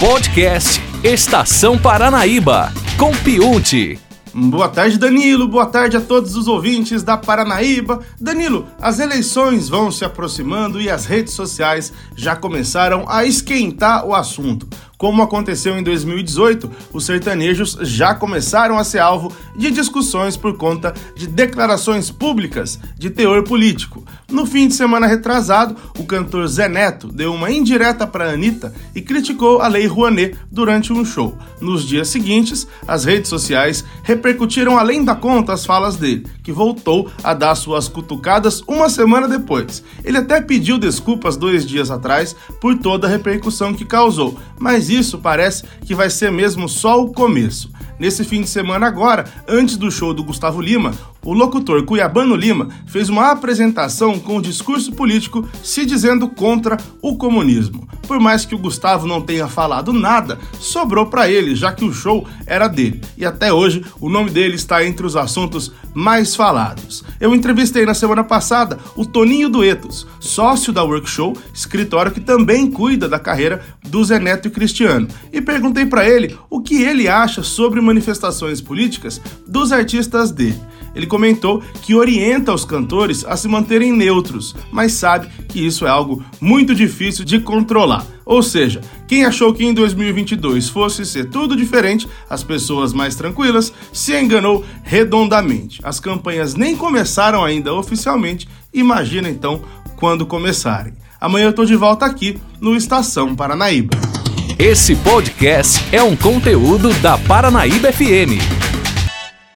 Podcast Estação Paranaíba com Piunte. Boa tarde, Danilo. Boa tarde a todos os ouvintes da Paranaíba. Danilo, as eleições vão se aproximando e as redes sociais já começaram a esquentar o assunto. Como aconteceu em 2018, os sertanejos já começaram a ser alvo de discussões por conta de declarações públicas de teor político. No fim de semana retrasado, o cantor Zé Neto deu uma indireta para Anitta e criticou a Lei Rouanet durante um show. Nos dias seguintes, as redes sociais repercutiram além da conta as falas dele, que voltou a dar suas cutucadas uma semana depois. Ele até pediu desculpas dois dias atrás por toda a repercussão que causou, mas isso parece que vai ser mesmo só o começo. Nesse fim de semana agora, antes do show do Gustavo Lima, o locutor Cuiabano Lima fez uma apresentação com o discurso político se dizendo contra o comunismo. Por mais que o Gustavo não tenha falado nada, sobrou para ele, já que o show era dele. E até hoje o nome dele está entre os assuntos mais falados. Eu entrevistei na semana passada o Toninho Duetos, sócio da Workshow, escritório que também cuida da carreira do Zé Neto e Cristiano, e perguntei para ele o que ele acha sobre manifestações políticas dos artistas dele. Ele comentou que orienta os cantores a se manterem neutros, mas sabe que isso é algo muito difícil de controlar. Ou seja, quem achou que em 2022 fosse ser tudo diferente, as pessoas mais tranquilas, se enganou redondamente. As campanhas nem começaram ainda oficialmente, imagina então quando começarem. Amanhã eu tô de volta aqui no Estação Paranaíba. Esse podcast é um conteúdo da Paranaíba FM.